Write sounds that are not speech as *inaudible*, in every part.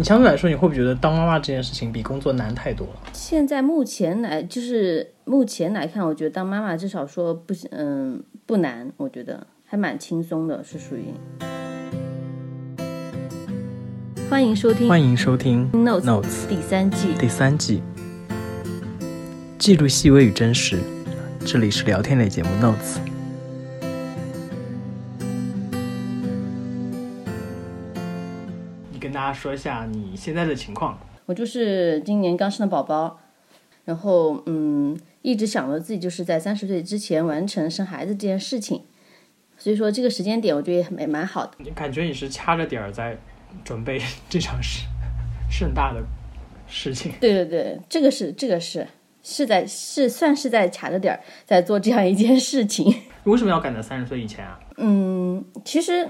你相对来说，你会不会觉得当妈妈这件事情比工作难太多了？现在目前来就是目前来看，我觉得当妈妈至少说不嗯不难，我觉得还蛮轻松的，是属于。欢迎收听，欢迎收听 Notes Notes 第三季。第三季，记录细微与真实。这里是聊天类节目 Notes。家说一下你现在的情况。我就是今年刚生的宝宝，然后嗯，一直想着自己就是在三十岁之前完成生孩子这件事情，所以说这个时间点我觉得也蛮好的。你感觉你是掐着点儿在准备这场事盛大的事情？对对对，这个是这个是是在是算是在卡着点儿在做这样一件事情。*laughs* 为什么要赶在三十岁以前啊？嗯，其实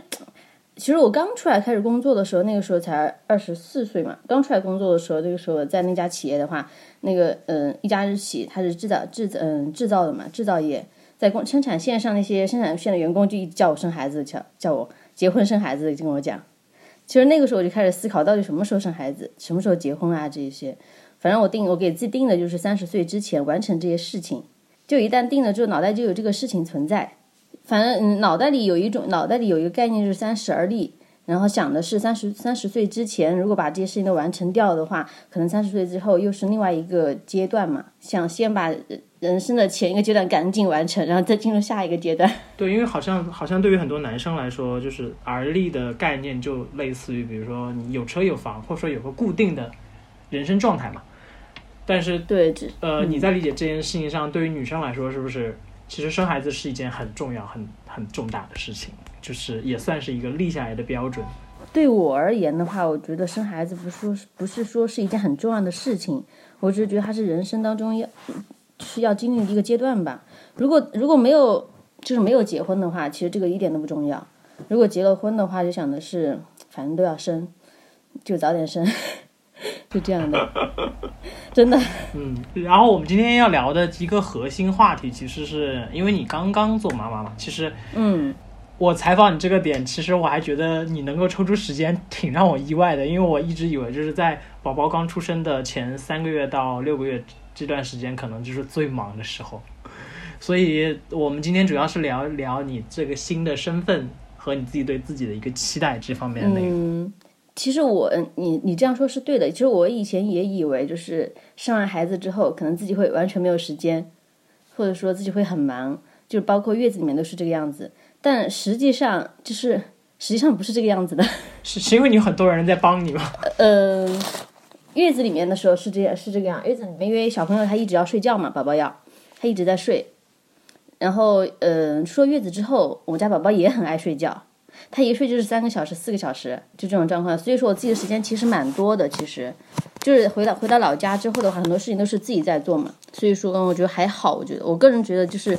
其实我刚出来开始工作的时候，那个时候才二十四岁嘛。刚出来工作的时候，那个时候在那家企业的话，那个嗯，一家日企，它是制造制嗯制造的嘛，制造业，在工生产线上那些生产线的员工就一直叫我生孩子，叫叫我结婚生孩子，就跟我讲。其实那个时候我就开始思考，到底什么时候生孩子，什么时候结婚啊这些。反正我定我给自己定的就是三十岁之前完成这些事情。就一旦定了之后，脑袋就有这个事情存在。反正嗯，脑袋里有一种脑袋里有一个概念，就是三十而立。然后想的是三十三十岁之前，如果把这些事情都完成掉的话，可能三十岁之后又是另外一个阶段嘛。想先把人生的前一个阶段赶紧完成，然后再进入下一个阶段。*laughs* 对，因为好像好像对于很多男生来说，就是而立的概念就类似于，比如说你有车有房，或者说有个固定的人生状态嘛。但是对，这呃，你在理解这件事情上，对于女生来说，是不是其实生孩子是一件很重要、很很重大的事情，就是也算是一个立下来的标准。对我而言的话，我觉得生孩子不是说不是说是一件很重要的事情，我只是觉得它是人生当中要是要经历一个阶段吧。如果如果没有就是没有结婚的话，其实这个一点都不重要。如果结了婚的话，就想的是反正都要生，就早点生，*laughs* 就这样的，真的。嗯，然后我们今天要聊的一个核心话题，其实是因为你刚刚做妈妈嘛，其实嗯，我采访你这个点，其实我还觉得你能够抽出时间，挺让我意外的，因为我一直以为就是在宝宝刚出生的前三个月到六个月这段时间，可能就是最忙的时候。所以我们今天主要是聊聊你这个新的身份和你自己对自己的一个期待这方面的内容。嗯，其实我你你这样说是对的。其实我以前也以为，就是生完孩子之后，可能自己会完全没有时间，或者说自己会很忙，就包括月子里面都是这个样子。但实际上就是实际上不是这个样子的。*laughs* 是是因为你有很多人在帮你吗？*laughs* 呃，月子里面的时候是这样是这个样。月子里面因为小朋友他一直要睡觉嘛，宝宝要他一直在睡。然后，呃，出了月子之后，我家宝宝也很爱睡觉，他一睡就是三个小时、四个小时，就这种状况。所以说我自己的时间其实蛮多的，其实就是回到回到老家之后的话，很多事情都是自己在做嘛。所以说，我觉得还好。我觉得我个人觉得就是，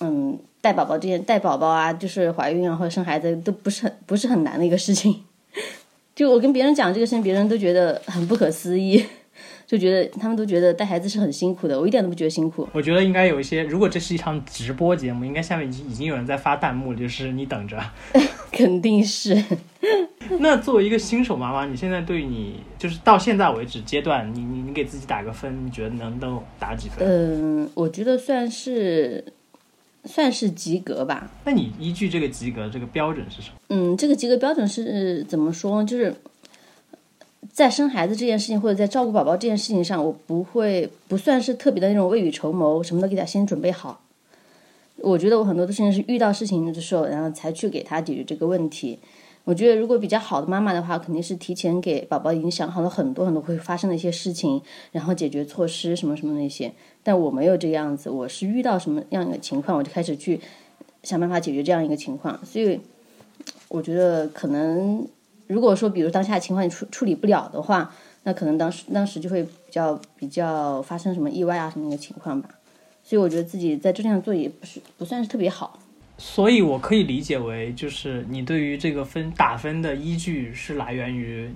嗯，带宝宝这件带宝宝啊，就是怀孕啊或者生孩子都不是很不是很难的一个事情。*laughs* 就我跟别人讲这个事情，别人都觉得很不可思议。就觉得他们都觉得带孩子是很辛苦的，我一点都不觉得辛苦。我觉得应该有一些，如果这是一场直播节目，应该下面已经已经有人在发弹幕，就是你等着。*laughs* 肯定是。*laughs* 那作为一个新手妈妈，你现在对你就是到现在为止阶段，你你你给自己打个分，你觉得能能打几分？嗯，我觉得算是算是及格吧。那你依据这个及格这个标准是什么？嗯，这个及格标准是怎么说？就是。在生孩子这件事情，或者在照顾宝宝这件事情上，我不会不算是特别的那种未雨绸缪，什么都给他先准备好。我觉得我很多的事情是遇到事情的时候，然后才去给他解决这个问题。我觉得如果比较好的妈妈的话，肯定是提前给宝宝已经想好了很多很多会发生的一些事情，然后解决措施什么什么那些。但我没有这个样子，我是遇到什么样的情况，我就开始去想办法解决这样一个情况。所以我觉得可能。如果说，比如当下情况你处处理不了的话，那可能当时当时就会比较比较发生什么意外啊什么的情况吧。所以我觉得自己在这样做也不是不算是特别好。所以我可以理解为，就是你对于这个分打分的依据是来源于，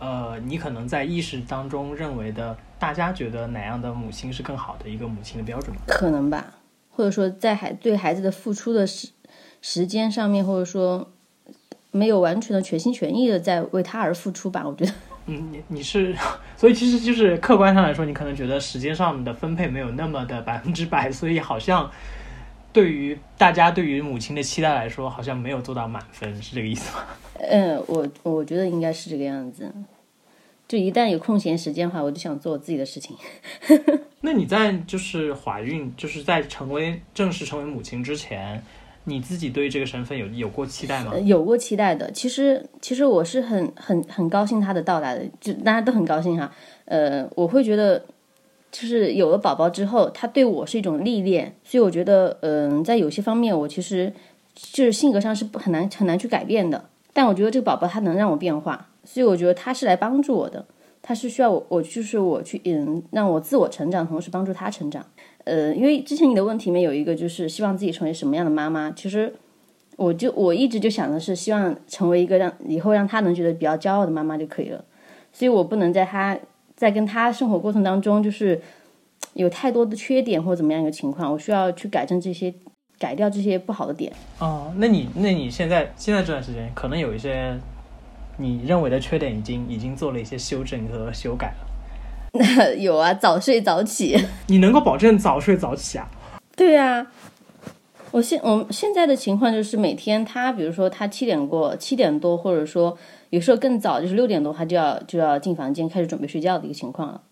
呃，你可能在意识当中认为的，大家觉得哪样的母亲是更好的一个母亲的标准？可能吧，或者说在孩对孩子的付出的时时间上面，或者说。没有完全的全心全意的在为他而付出吧？*laughs* 我觉得，嗯，你你是，*laughs* 所以其实就是客观上来说，你可能觉得时间上的分配没有那么的百分之百，所以好像对于大家对于母亲的期待来说，好像没有做到满分，是这个意思吗？嗯，*laughs* 我我觉得应该是这个样子。就一旦有空闲时间的话，我就想做我自己的事情。那你在就是怀孕，就是在成为正式成为母亲之前，你自己对这个身份有有过期待吗？有过期待的。其实其实我是很很很高兴他的到来的，就大家都很高兴哈。呃，我会觉得就是有了宝宝之后，他对我是一种历练，所以我觉得嗯，在有些方面我其实就是性格上是不很难很难去改变的。但我觉得这个宝宝他能让我变化。所以我觉得他是来帮助我的，他是需要我，我就是我去嗯，让我自我成长，同时帮助他成长。呃，因为之前你的问题里面有一个就是希望自己成为什么样的妈妈，其实我就我一直就想的是希望成为一个让以后让他能觉得比较骄傲的妈妈就可以了。所以我不能在他在跟他生活过程当中就是有太多的缺点或怎么样一个情况，我需要去改正这些，改掉这些不好的点。哦，那你那你现在现在这段时间可能有一些。你认为的缺点已经已经做了一些修正和修改了。*laughs* 有啊，早睡早起。*laughs* 你能够保证早睡早起啊？对呀，我现我现在的情况就是每天他，比如说他七点过七点多，或者说有时候更早，就是六点多，他就要就要进房间开始准备睡觉的一个情况了。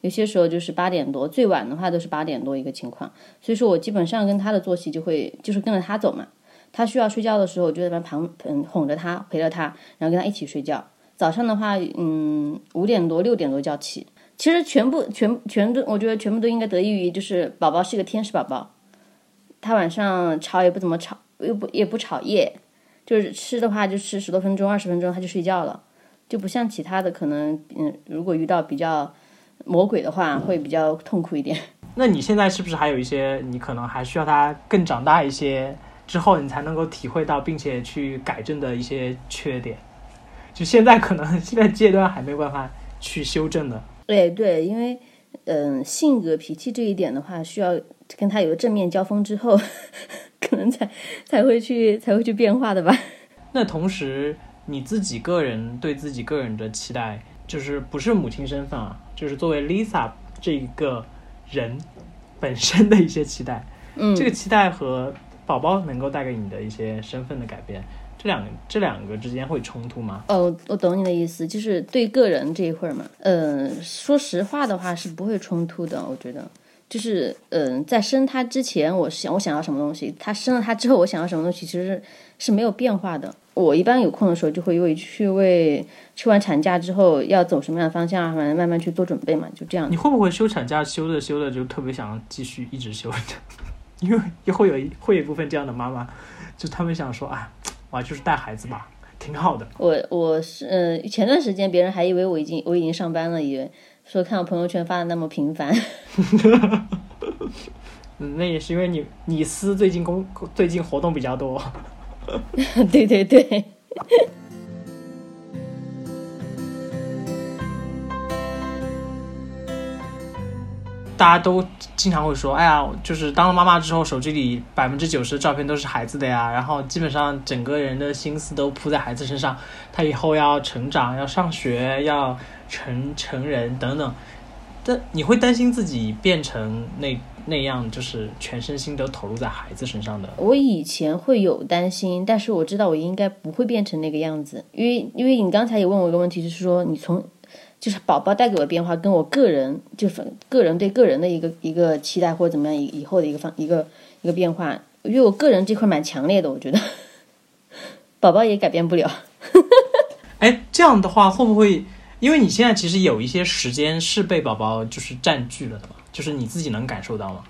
有些时候就是八点多，最晚的话都是八点多一个情况。所以说我基本上跟他的作息就会就是跟着他走嘛。他需要睡觉的时候，我就在旁嗯哄着他，陪着他，然后跟他一起睡觉。早上的话，嗯，五点多六点多就要起。其实全部全全都，我觉得全部都应该得益于就是宝宝是一个天使宝宝，他晚上吵也不怎么吵，又不也不吵夜，就是吃的话就吃十多分钟二十分钟他就睡觉了，就不像其他的可能嗯，如果遇到比较魔鬼的话会比较痛苦一点。*laughs* 那你现在是不是还有一些你可能还需要他更长大一些？之后你才能够体会到，并且去改正的一些缺点，就现在可能现在阶段还没有办法去修正的。对对，因为嗯，性格脾气这一点的话，需要跟他有个正面交锋之后，*laughs* 可能才才会去才会去变化的吧。那同时，你自己个人对自己个人的期待，就是不是母亲身份啊，就是作为 Lisa 这一个人本身的一些期待。嗯，这个期待和。宝宝能够带给你的一些身份的改变，这两这两个之间会冲突吗？哦，我懂你的意思，就是对个人这一块嘛。嗯，说实话的话是不会冲突的，我觉得。就是嗯，在生他之前，我想我想要什么东西，他生了他之后，我想要什么东西，其实是没有变化的。我一般有空的时候，就会为去为休完产假之后要走什么样的方向，反正慢慢去做准备嘛，就这样。你会不会休产假休着休着就特别想继续一直休着？因为也会有一会有一部分这样的妈妈，就他们想说啊，我就是带孩子吧，挺好的。我我是呃前段时间别人还以为我已经我已经上班了，以为说看我朋友圈发的那么频繁。*laughs* 嗯，那也是因为你你司最近工最近活动比较多。对 *laughs* 对对。大家都经常会说：“哎呀，就是当了妈妈之后，手机里百分之九十的照片都是孩子的呀，然后基本上整个人的心思都扑在孩子身上。他以后要成长，要上学，要成成人等等。但你会担心自己变成那那样，就是全身心都投入在孩子身上的？我以前会有担心，但是我知道我应该不会变成那个样子，因为因为你刚才也问我一个问题，就是说你从。就是宝宝带给我的变化，跟我个人就是个人对个人的一个一个期待或者怎么样以以后的一个方一个一个变化，因为我个人这块蛮强烈的，我觉得 *laughs* 宝宝也改变不了。*laughs* 哎，这样的话会不会？因为你现在其实有一些时间是被宝宝就是占据了的嘛，就是你自己能感受到吗？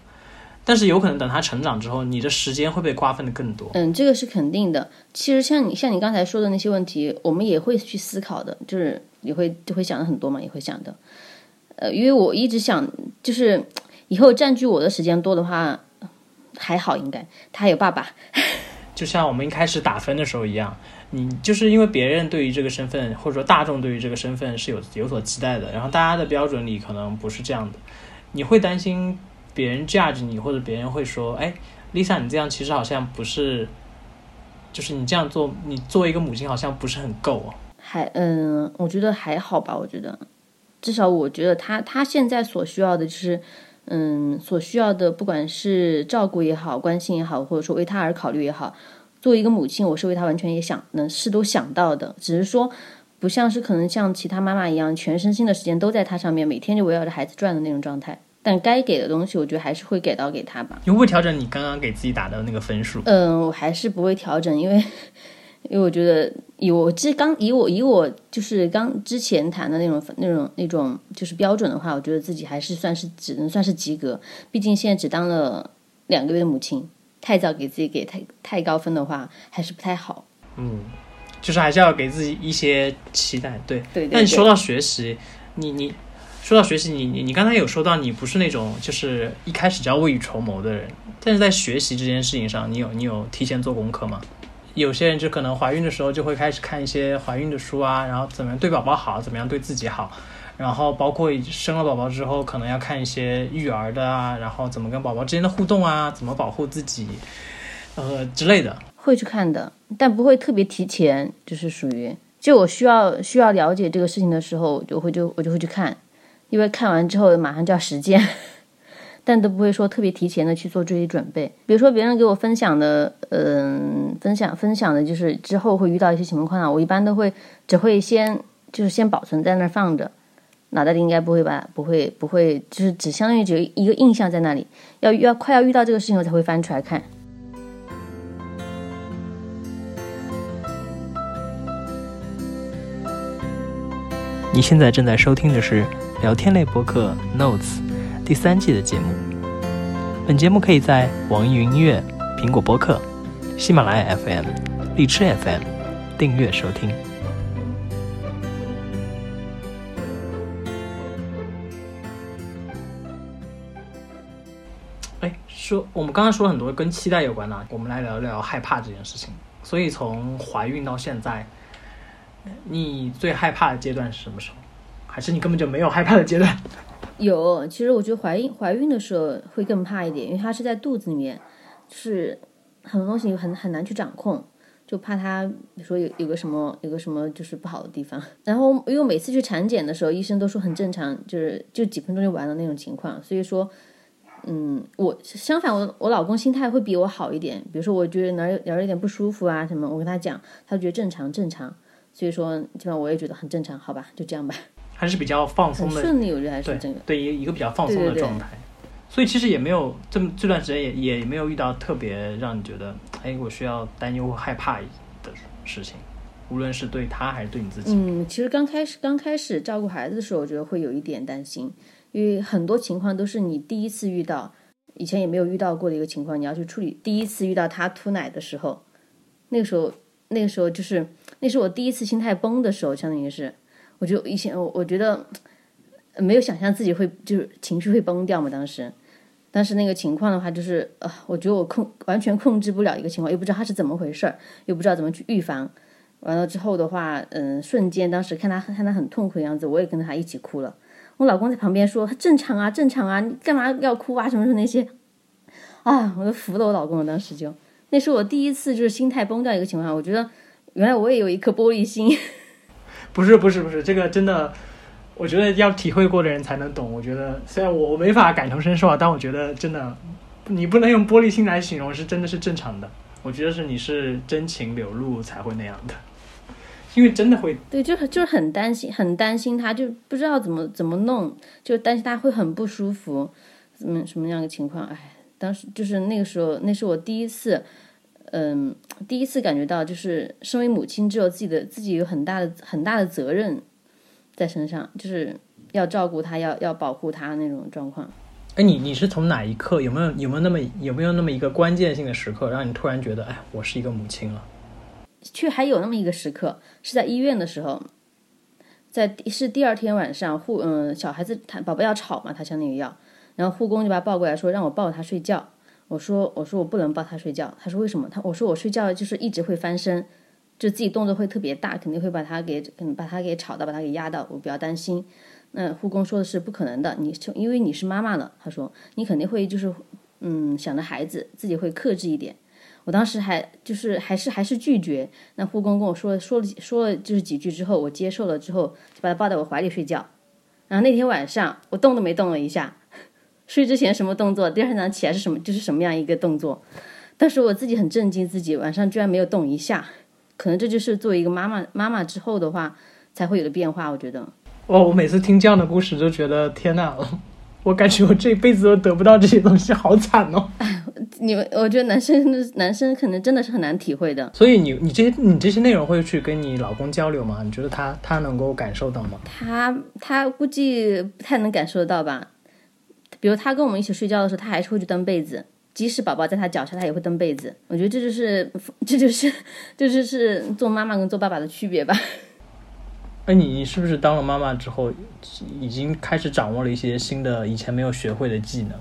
但是有可能等他成长之后，你的时间会被瓜分的更多。嗯，这个是肯定的。其实像你像你刚才说的那些问题，我们也会去思考的，就是也会就会想的很多嘛，也会想的。呃，因为我一直想，就是以后占据我的时间多的话，还好应该他还有爸爸。*laughs* 就像我们一开始打分的时候一样，你就是因为别人对于这个身份，或者说大众对于这个身份是有有所期待的，然后大家的标准里可能不是这样的，你会担心。别人 judge 你，或者别人会说：“哎，Lisa，你这样其实好像不是，就是你这样做，你作为一个母亲好像不是很够哦。”还嗯，我觉得还好吧。我觉得，至少我觉得他他现在所需要的就是，嗯，所需要的不管是照顾也好，关心也好，或者说为他而考虑也好，作为一个母亲，我是为他完全也想能是都想到的，只是说不像是可能像其他妈妈一样，全身心的时间都在他上面，每天就围绕着孩子转的那种状态。但该给的东西，我觉得还是会给到给他吧。你会不会调整你刚刚给自己打的那个分数？嗯，我还是不会调整，因为因为我觉得以我这刚以我以我就是刚之前谈的那种那种那种就是标准的话，我觉得自己还是算是只能算是及格。毕竟现在只当了两个月的母亲，太早给自己给太太高分的话，还是不太好。嗯，就是还是要给自己一些期待。对，对对对但你说到学习，你你说到学习，你你你刚才有说到你不是那种就是一开始就要未雨绸缪的人，但是在学习这件事情上，你有你有提前做功课吗？有些人就可能怀孕的时候就会开始看一些怀孕的书啊，然后怎么样对宝宝好，怎么样对自己好，然后包括生了宝宝之后，可能要看一些育儿的啊，然后怎么跟宝宝之间的互动啊，怎么保护自己，呃之类的。会去看的，但不会特别提前，就是属于就我需要需要了解这个事情的时候，就会就我就会去看，因为看完之后马上就要实践，*laughs* 但都不会说特别提前的去做这些准备。比如说别人给我分享的，嗯、分享分享的就是之后会遇到一些情况啊，我一般都会只会先就是先保存在那儿放着。脑袋里应该不会吧？不会，不会，就是只相当于只有一个印象在那里。要要快要遇到这个事情，我才会翻出来看。你现在正在收听的是聊天类播客《Notes》第三季的节目。本节目可以在网易云音乐、苹果播客、喜马拉雅 FM、荔枝 FM 订阅收听。哎，说我们刚刚说了很多跟期待有关的，我们来聊聊害怕这件事情。所以从怀孕到现在，你最害怕的阶段是什么时候？还是你根本就没有害怕的阶段？有，其实我觉得怀孕怀孕的时候会更怕一点，因为它是在肚子里面，是很多东西很很难去掌控，就怕它，说有有个什么有个什么就是不好的地方。然后因为每次去产检的时候，医生都说很正常，就是就几分钟就完了那种情况，所以说。嗯，我相反，我我老公心态会比我好一点。比如说，我觉得哪有哪有点不舒服啊什么，我跟他讲，他觉得正常正常。所以说，基本上我也觉得很正常，好吧，就这样吧。还是比较放松的，很顺利，我觉得还是对这个。对一一个比较放松对对对的状态。所以其实也没有这么这段时间也也没有遇到特别让你觉得哎我需要担忧或害怕的事情，无论是对他还是对你自己。嗯，其实刚开始刚开始照顾孩子的时候，我觉得会有一点担心，因为很多情况都是你第一次遇到，以前也没有遇到过的一个情况，你要去处理。第一次遇到他吐奶的时候，那个时候那个时候就是那是我第一次心态崩的时候，相当于是，我就以前我我觉得没有想象自己会就是情绪会崩掉嘛，当时。当时那个情况的话，就是呃，我觉得我控完全控制不了一个情况，又不知道他是怎么回事儿，又不知道怎么去预防。完了之后的话，嗯，瞬间当时看他看他很痛苦的样子，我也跟着他一起哭了。我老公在旁边说：“正常啊，正常啊，你干嘛要哭啊？什么什么那些。”啊，我都服了我老公了。当时就，那是我第一次就是心态崩掉一个情况。我觉得原来我也有一颗玻璃心。不是不是不是，这个真的，我觉得要体会过的人才能懂。我觉得虽然我我没法感同身受啊，但我觉得真的，你不能用玻璃心来形容，是真的是正常的。我觉得是你是真情流露才会那样的，因为真的会对，就就是很担心，很担心他，就不知道怎么怎么弄，就担心他会很不舒服，怎么什么样的情况？哎，当时就是那个时候，那是我第一次，嗯，第一次感觉到，就是身为母亲，只有自己的自己有很大的很大的责任在身上，就是要照顾他，要要保护他那种状况。哎，你你是从哪一刻有没有有没有那么有没有那么一个关键性的时刻，让你突然觉得，哎，我是一个母亲了？却还有那么一个时刻，是在医院的时候，在是第二天晚上护嗯小孩子他宝宝要吵嘛，他相当于要，然后护工就把他抱过来说让我抱他睡觉，我说我说我不能抱他睡觉，他说为什么？他我说我睡觉就是一直会翻身，就自己动作会特别大，肯定会把他给嗯把他给吵到，把他给压到，我比较担心。那护工说的是不可能的，你因为你是妈妈了，他说你肯定会就是嗯想着孩子，自己会克制一点。我当时还就是还是还是拒绝。那护工跟我说说了说了就是几句之后，我接受了之后，就把他抱在我怀里睡觉。然后那天晚上我动都没动了一下，睡之前什么动作，第二天早上起来是什么就是什么样一个动作。但是我自己很震惊，自己晚上居然没有动一下，可能这就是作为一个妈妈妈妈之后的话才会有的变化。我觉得，哦，我每次听这样的故事就觉得天哪，我感觉我这辈子都得不到这些东西，好惨哦。*laughs* 你们，我觉得男生男生可能真的是很难体会的。所以你你这些你这些内容会去跟你老公交流吗？你觉得他他能够感受到吗？他他估计不太能感受得到吧。比如他跟我们一起睡觉的时候，他还是会去蹬被子。即使宝宝在他脚下，他也会蹬被子。我觉得这就是这就是 *laughs* 这就是做妈妈跟做爸爸的区别吧。哎，你你是不是当了妈妈之后，已经开始掌握了一些新的以前没有学会的技能？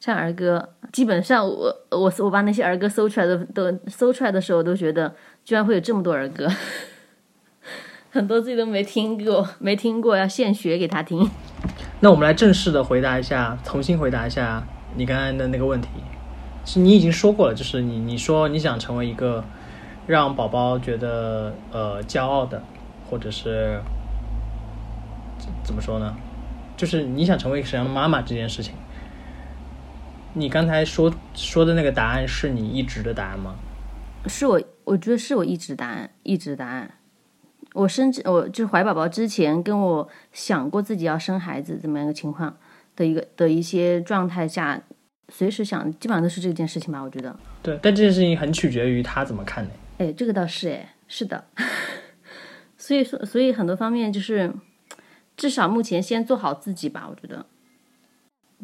唱儿歌，基本上我我我把那些儿歌搜出来的都搜出来的时候，我都觉得居然会有这么多儿歌，很多自己都没听过，没听过要现学给他听。那我们来正式的回答一下，重新回答一下你刚才的那个问题。是你已经说过了，就是你你说你想成为一个让宝宝觉得呃骄傲的，或者是怎么说呢？就是你想成为一个什么妈妈这件事情。你刚才说说的那个答案是你一直的答案吗？是我，我觉得是我一直答案，一直答案。我生我就是怀宝宝之前，跟我想过自己要生孩子怎么样一个情况的一个的一些状态下。随时想，基本上都是这件事情吧，我觉得。对，但这件事情很取决于他怎么看的。哎，这个倒是哎，是的。*laughs* 所以说，所以很多方面就是，至少目前先做好自己吧，我觉得，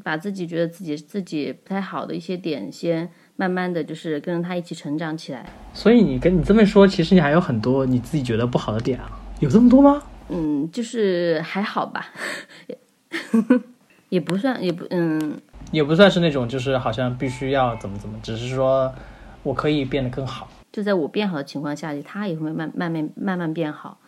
把自己觉得自己自己不太好的一些点，先慢慢的就是跟着他一起成长起来。所以你跟你这么说，其实你还有很多你自己觉得不好的点啊？有这么多吗？嗯，就是还好吧，也 *laughs* 不算，也不嗯。也不算是那种，就是好像必须要怎么怎么，只是说我可以变得更好。就在我变好的情况下，他也会慢慢慢慢慢变好。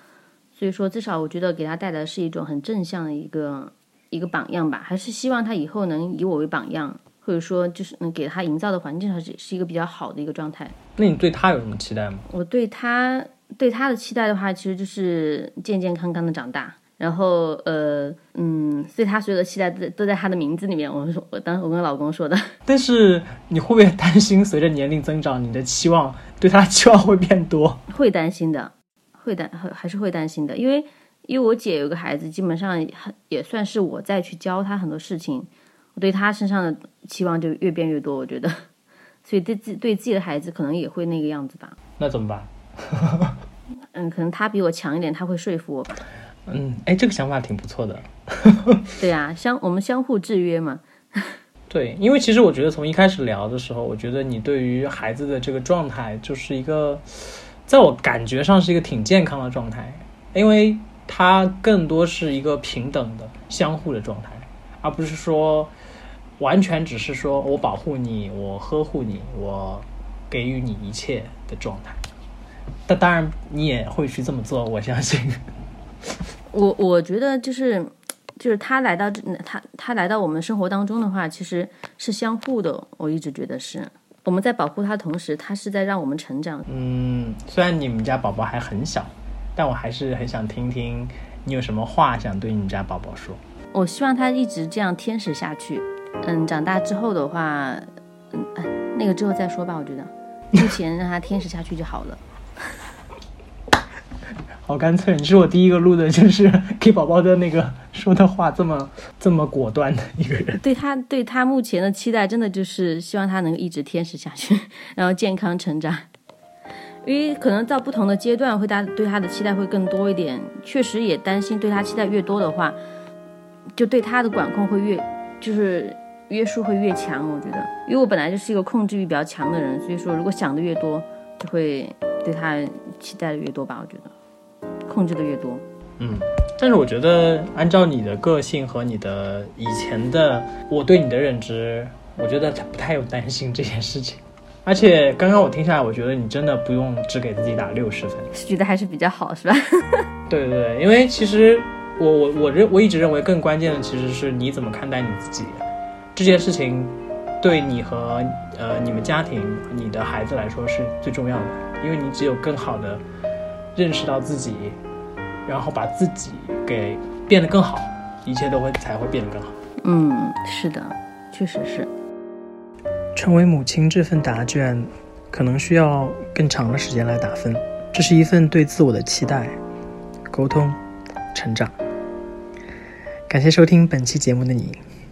所以说，至少我觉得给他带来的是一种很正向的一个一个榜样吧。还是希望他以后能以我为榜样，或者说就是能给他营造的环境上是是一个比较好的一个状态。那你对他有什么期待吗？我对他对他的期待的话，其实就是健健康康的长大。然后，呃，嗯，所以他所有的期待都都在他的名字里面。我说，我当时我跟老公说的。*laughs* 但是你会不会担心，随着年龄增长，你的期望对他期望会变多？会担心的，会担还还是会担心的，因为因为我姐有个孩子，基本上也算是我在去教他很多事情，我对他身上的期望就越变越多。我觉得，所以对自对自己的孩子可能也会那个样子吧。那怎么办？*laughs* 嗯，可能他比我强一点，他会说服我。嗯，哎，这个想法挺不错的。*laughs* 对呀，相我们相互制约嘛。*laughs* 对，因为其实我觉得从一开始聊的时候，我觉得你对于孩子的这个状态，就是一个，在我感觉上是一个挺健康的状态，因为它更多是一个平等的、相互的状态，而不是说完全只是说我保护你、我呵护你、我给予你一切的状态。但当然，你也会去这么做，我相信。*laughs* 我我觉得就是，就是他来到这，他他来到我们生活当中的话，其实是相互的。我一直觉得是我们在保护他同时，他是在让我们成长。嗯，虽然你们家宝宝还很小，但我还是很想听听你有什么话想对你们家宝宝说。我希望他一直这样天使下去。嗯，长大之后的话，嗯，哎那个之后再说吧。我觉得 *laughs* 目前让他天使下去就好了。*laughs* 好干脆，你是我第一个录的，就是给宝宝的那个说的话这么这么果断的一个人。对他，对他目前的期待，真的就是希望他能一直天使下去，*laughs* 然后健康成长。因为可能到不同的阶段，会他对他的期待会更多一点。确实也担心，对他期待越多的话，就对他的管控会越，就是约束会越强。我觉得，因为我本来就是一个控制欲比较强的人，所以说如果想的越多，就会对他期待的越多吧。我觉得。控制的越多，嗯，但是我觉得按照你的个性和你的以前的我对你的认知，我觉得他不太有担心这件事情。*laughs* 而且刚刚我听下来，我觉得你真的不用只给自己打六十分，觉得还是比较好，是吧？*laughs* 对对对，因为其实我我我认我一直认为更关键的其实是你怎么看待你自己这件事情，对你和呃你们家庭、你的孩子来说是最重要的，因为你只有更好的认识到自己，然后把自己给变得更好，一切都会才会变得更好。嗯，是的，确实是。成为母亲这份答卷，可能需要更长的时间来打分。这是一份对自我的期待、沟通、成长。感谢收听本期节目的你，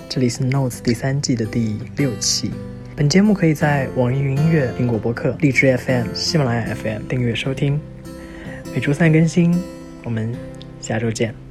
这里是 Notes 第三季的第六期。本节目可以在网易云音乐、苹果播客、荔枝 FM、喜马拉雅 FM 订阅收听，每周三更新。我们下周见。